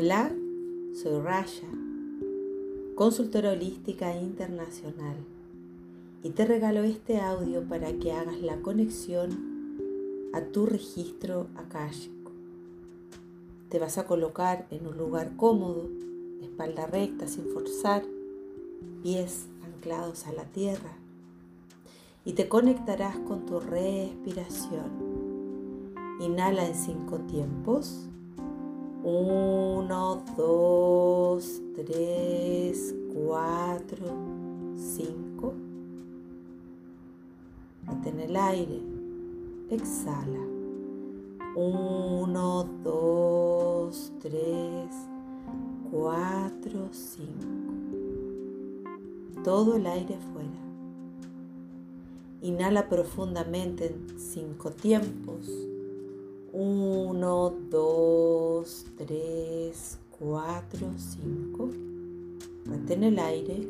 Hola, soy Raya, consultora holística internacional, y te regalo este audio para que hagas la conexión a tu registro akáshico. Te vas a colocar en un lugar cómodo, espalda recta sin forzar, pies anclados a la tierra, y te conectarás con tu respiración. Inhala en cinco tiempos. Uno, dos, tres, cuatro, cinco. Retén el aire. Exhala. Uno, dos, tres, cuatro, cinco. Todo el aire fuera. Inhala profundamente en cinco tiempos. 1, 2, 3, 4, 5. Mantén el aire.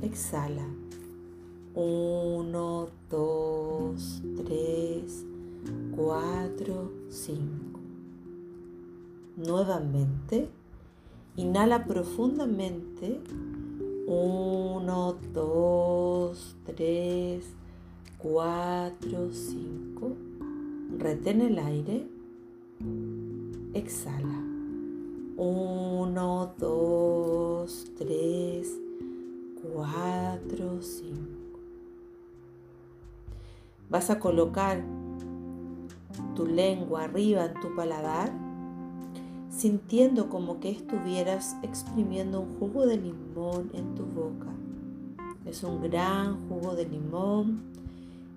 Exhala. 1, 2, 3, 4, 5. Nuevamente. Inhala profundamente. 1, 2, 3, 4, 5 Retén el aire. Exhala. Uno, dos, tres, cuatro, cinco. Vas a colocar tu lengua arriba en tu paladar, sintiendo como que estuvieras exprimiendo un jugo de limón en tu boca. Es un gran jugo de limón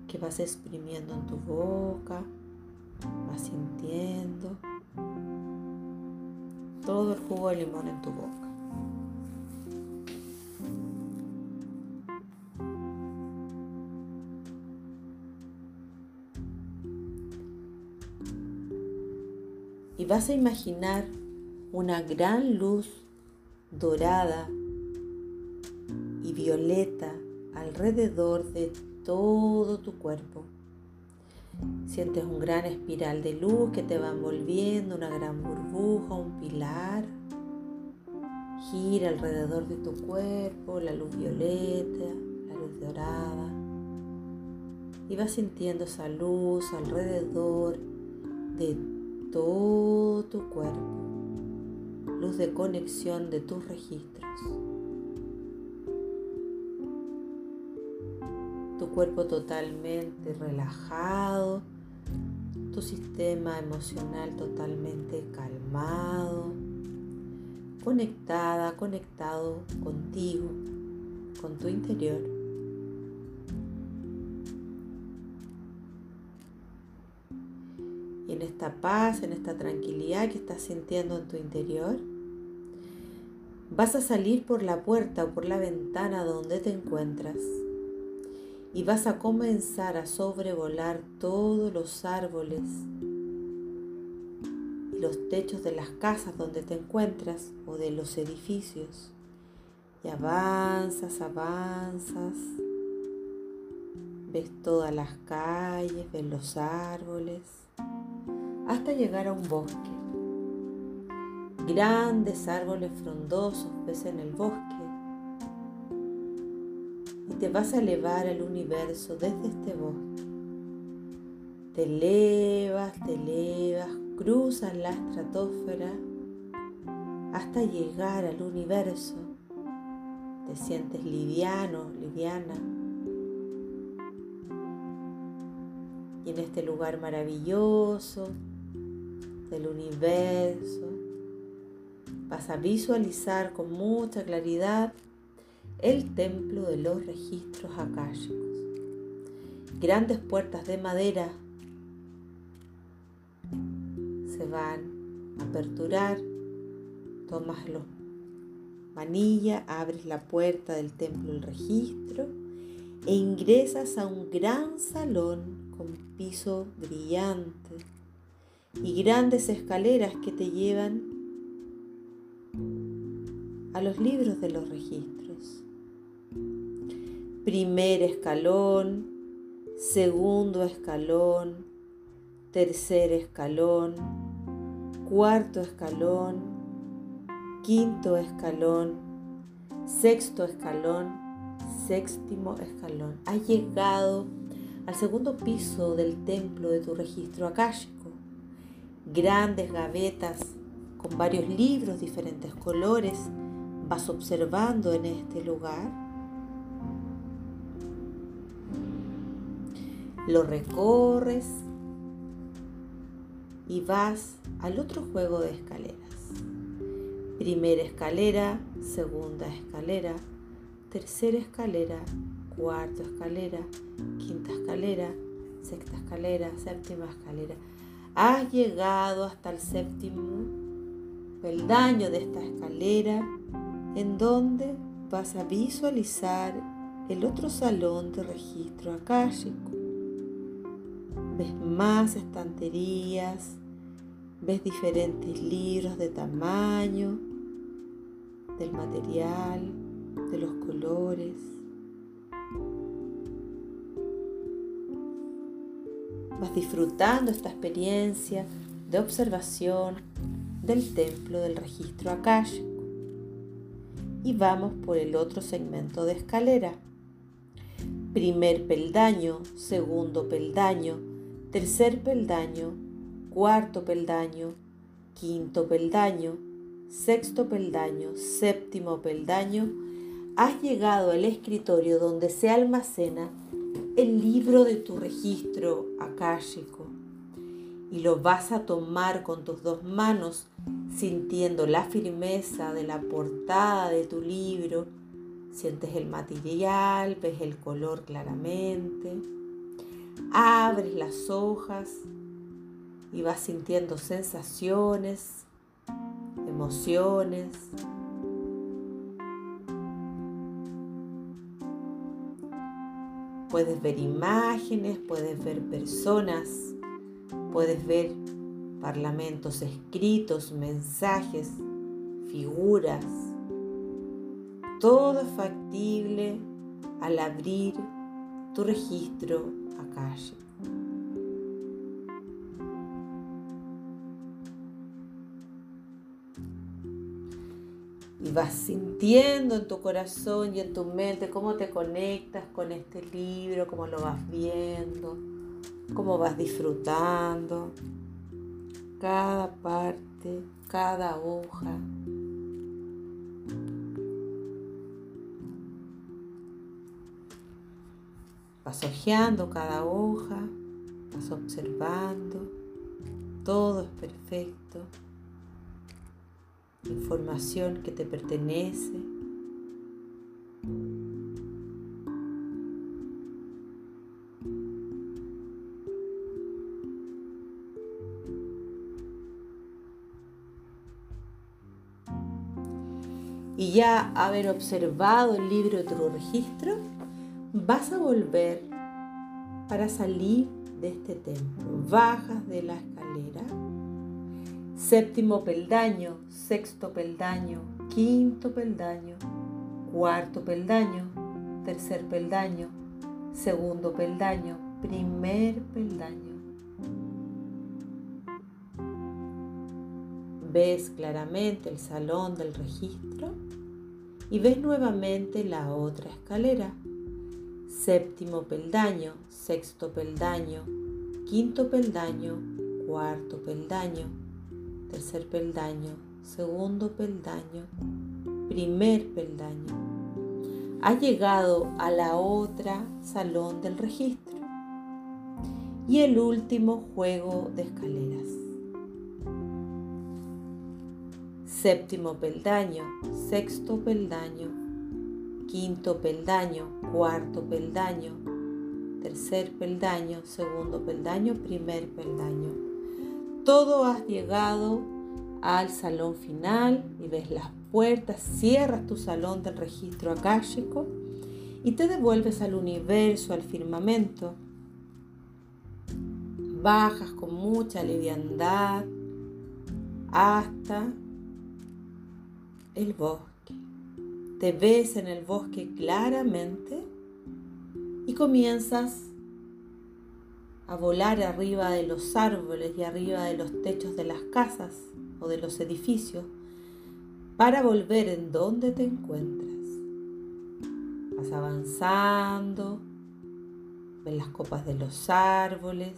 que vas exprimiendo en tu boca Vas sintiendo todo el jugo de limón en tu boca. Y vas a imaginar una gran luz dorada y violeta alrededor de todo tu cuerpo. Sientes un gran espiral de luz que te va envolviendo, una gran burbuja, un pilar. Gira alrededor de tu cuerpo la luz violeta, la luz dorada. Y vas sintiendo esa luz alrededor de todo tu cuerpo. Luz de conexión de tus registros. tu cuerpo totalmente relajado, tu sistema emocional totalmente calmado, conectada, conectado contigo, con tu interior. Y en esta paz, en esta tranquilidad que estás sintiendo en tu interior, vas a salir por la puerta o por la ventana donde te encuentras y vas a comenzar a sobrevolar todos los árboles y los techos de las casas donde te encuentras o de los edificios. Y avanzas, avanzas, ves todas las calles, ves los árboles, hasta llegar a un bosque. Grandes árboles frondosos ves en el bosque te vas a elevar al universo desde este bosque. Te elevas, te elevas, cruzas la estratosfera hasta llegar al universo. Te sientes liviano, liviana. Y en este lugar maravilloso del universo vas a visualizar con mucha claridad el templo de los registros akáshicos. Grandes puertas de madera se van a aperturar, tomas los manilla, abres la puerta del templo del registro e ingresas a un gran salón con piso brillante y grandes escaleras que te llevan a los libros de los registros primer escalón, segundo escalón, tercer escalón, cuarto escalón, quinto escalón, sexto escalón, séptimo escalón. Has llegado al segundo piso del templo de tu registro akáshico. Grandes gavetas con varios libros, diferentes colores, vas observando en este lugar. Lo recorres y vas al otro juego de escaleras. Primera escalera, segunda escalera, tercera escalera, cuarta escalera, quinta escalera, sexta escalera, séptima escalera. Has llegado hasta el séptimo peldaño de esta escalera en donde vas a visualizar el otro salón de registro akáshico. Ves más estanterías, ves diferentes libros de tamaño, del material, de los colores. Vas disfrutando esta experiencia de observación del templo del registro akashico. Y vamos por el otro segmento de escalera. Primer peldaño, segundo peldaño, tercer peldaño, cuarto peldaño, quinto peldaño, sexto peldaño, séptimo peldaño, has llegado al escritorio donde se almacena el libro de tu registro akáshico y lo vas a tomar con tus dos manos sintiendo la firmeza de la portada de tu libro, sientes el material, ves el color claramente, abres las hojas y vas sintiendo sensaciones, emociones. Puedes ver imágenes, puedes ver personas, puedes ver parlamentos escritos, mensajes, figuras. Todo es factible al abrir tu registro calle. y vas sintiendo en tu corazón y en tu mente cómo te conectas con este libro, cómo lo vas viendo, cómo vas disfrutando cada parte, cada hoja. Vas cada hoja, vas observando, todo es perfecto información que te pertenece. Y ya haber observado el libro de tu registro, vas a volver para salir de este templo. Bajas de la escalera séptimo peldaño, sexto peldaño, quinto peldaño, cuarto peldaño, tercer peldaño, segundo peldaño, primer peldaño. Ves claramente el salón del registro y ves nuevamente la otra escalera. Séptimo peldaño, sexto peldaño, quinto peldaño, cuarto peldaño, tercer peldaño, segundo peldaño, primer peldaño. Ha llegado a la otra salón del registro y el último juego de escaleras. Séptimo peldaño, sexto peldaño, quinto peldaño, cuarto peldaño, tercer peldaño, segundo peldaño, primer peldaño todo has llegado al salón final y ves las puertas, cierras tu salón del registro akáshico y te devuelves al universo, al firmamento. Bajas con mucha liviandad hasta el bosque. Te ves en el bosque claramente y comienzas a volar arriba de los árboles y arriba de los techos de las casas o de los edificios para volver en donde te encuentras. Vas avanzando, ves las copas de los árboles,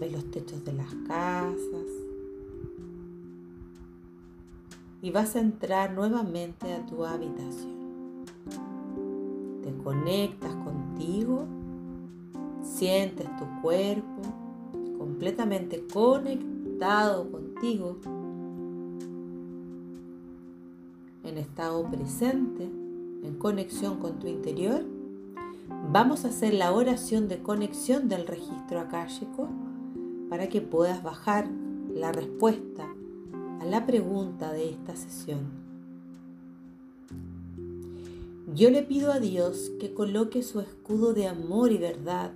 ves los techos de las casas y vas a entrar nuevamente a tu habitación. Te conectas contigo, sientes tu cuerpo completamente conectado contigo en estado presente, en conexión con tu interior, vamos a hacer la oración de conexión del registro akáshico para que puedas bajar la respuesta a la pregunta de esta sesión. Yo le pido a Dios que coloque su escudo de amor y verdad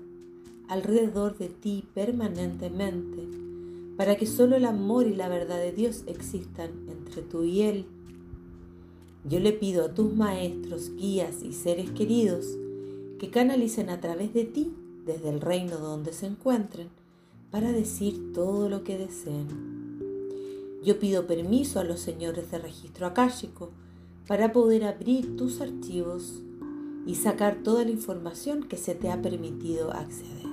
alrededor de ti permanentemente, para que solo el amor y la verdad de Dios existan entre tú y Él yo le pido a tus maestros, guías y seres queridos que canalicen a través de ti, desde el reino donde se encuentren, para decir todo lo que deseen. Yo pido permiso a los señores de registro akáshico para poder abrir tus archivos y sacar toda la información que se te ha permitido acceder.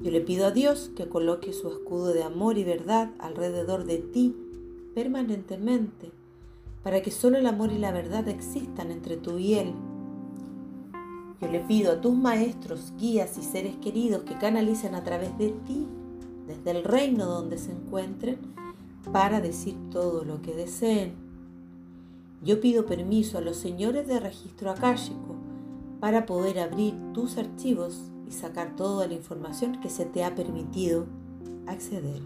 Yo le pido a Dios que coloque su escudo de amor y verdad alrededor de ti permanentemente para que solo el amor y la verdad existan entre tú y Él. Yo le pido a tus maestros, guías y seres queridos que canalicen a través de ti, desde el reino donde se encuentren, para decir todo lo que deseen. Yo pido permiso a los señores de registro akáshico para poder abrir tus archivos y sacar toda la información que se te ha permitido acceder.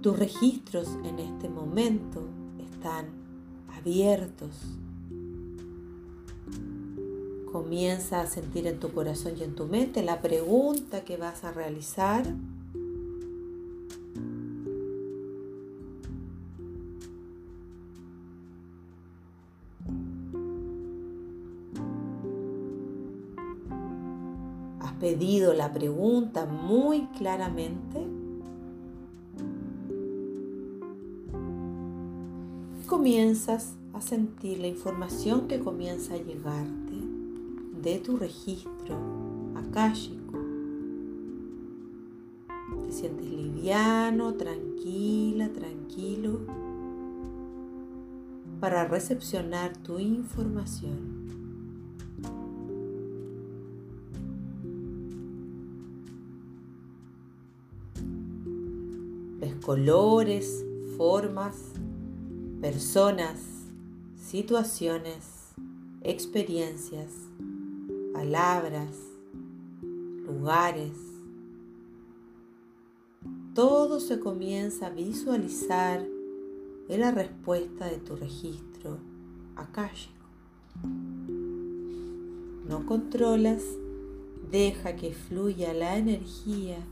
Tus registros en este momento están abiertos. Comienza a sentir en tu corazón y en tu mente la pregunta que vas a realizar. La pregunta muy claramente. comienzas a sentir la información que comienza a llegarte de tu registro akáshico. Te sientes liviano, tranquila, tranquilo para recepcionar tu información. Colores, formas, personas, situaciones, experiencias, palabras, lugares. Todo se comienza a visualizar en la respuesta de tu registro akáshico. No controlas, deja que fluya la energía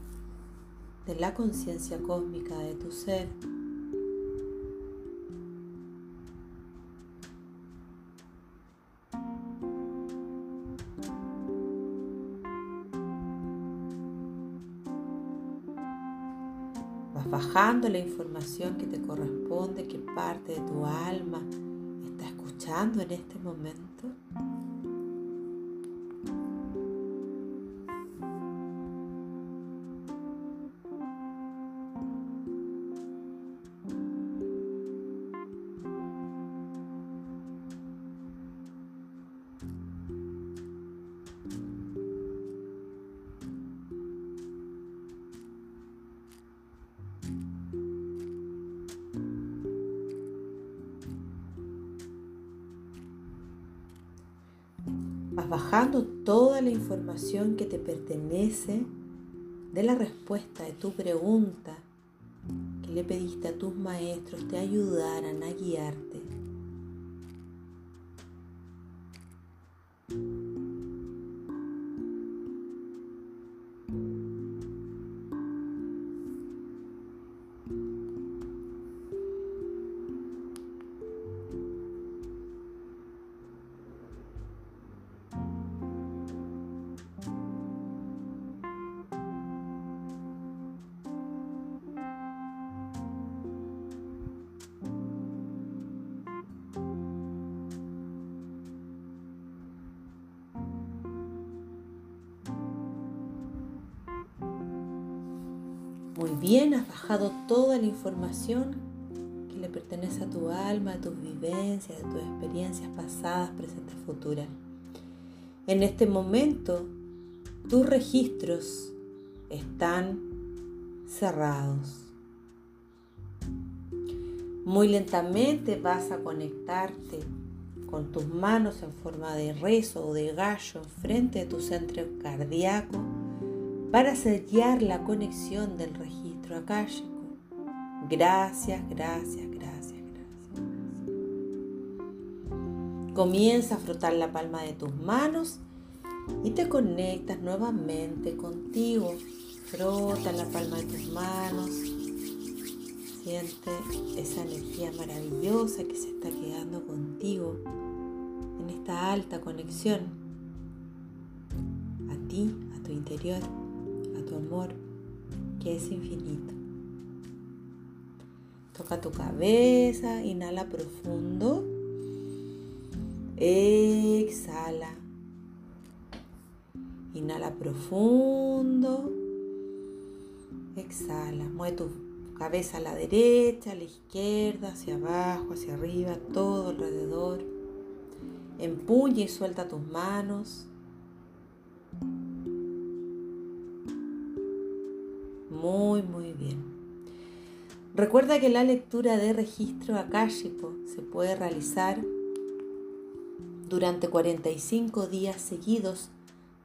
de la conciencia cósmica de tu ser. bajando la información que te corresponde, que parte de tu alma está escuchando en este momento. Bajando toda la información que te pertenece de la respuesta de tu pregunta que le pediste a tus maestros te ayudaran a guiarte Bien, has bajado toda la información que le pertenece a tu alma, a tus vivencias, a tus experiencias pasadas, presentes, futuras. En este momento, tus registros están cerrados. Muy lentamente vas a conectarte con tus manos en forma de rezo o de gallo frente a tu centro cardíaco para sellar la conexión del registro akáshico. Gracias, gracias, gracias, gracias. Comienza a frotar la palma de tus manos y te conectas nuevamente contigo. Frota la palma de tus manos. Siente esa energía maravillosa que se está quedando contigo en esta alta conexión a ti, a tu interior tu amor que es infinito. Toca tu cabeza, inhala profundo, exhala. Inhala profundo, exhala. Mueve tu cabeza a la derecha, a la izquierda, hacia abajo, hacia arriba, todo alrededor. Empuña y suelta tus manos. Muy, muy bien. Recuerda que la lectura de registro akáshico se puede realizar durante 45 días seguidos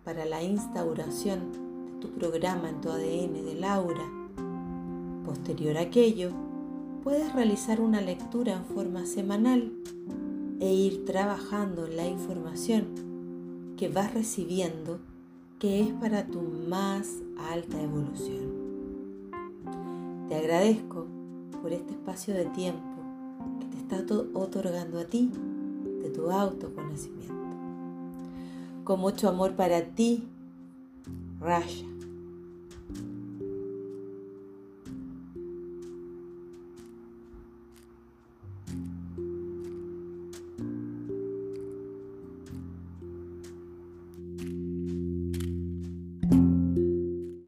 para la instauración de tu programa en tu ADN de Laura. Posterior a aquello, puedes realizar una lectura en forma semanal e ir trabajando la información que vas recibiendo que es para tu más alta evolución. Te agradezco por este espacio de tiempo que te está otorgando a ti de tu autoconocimiento. Con mucho amor para ti, Raya.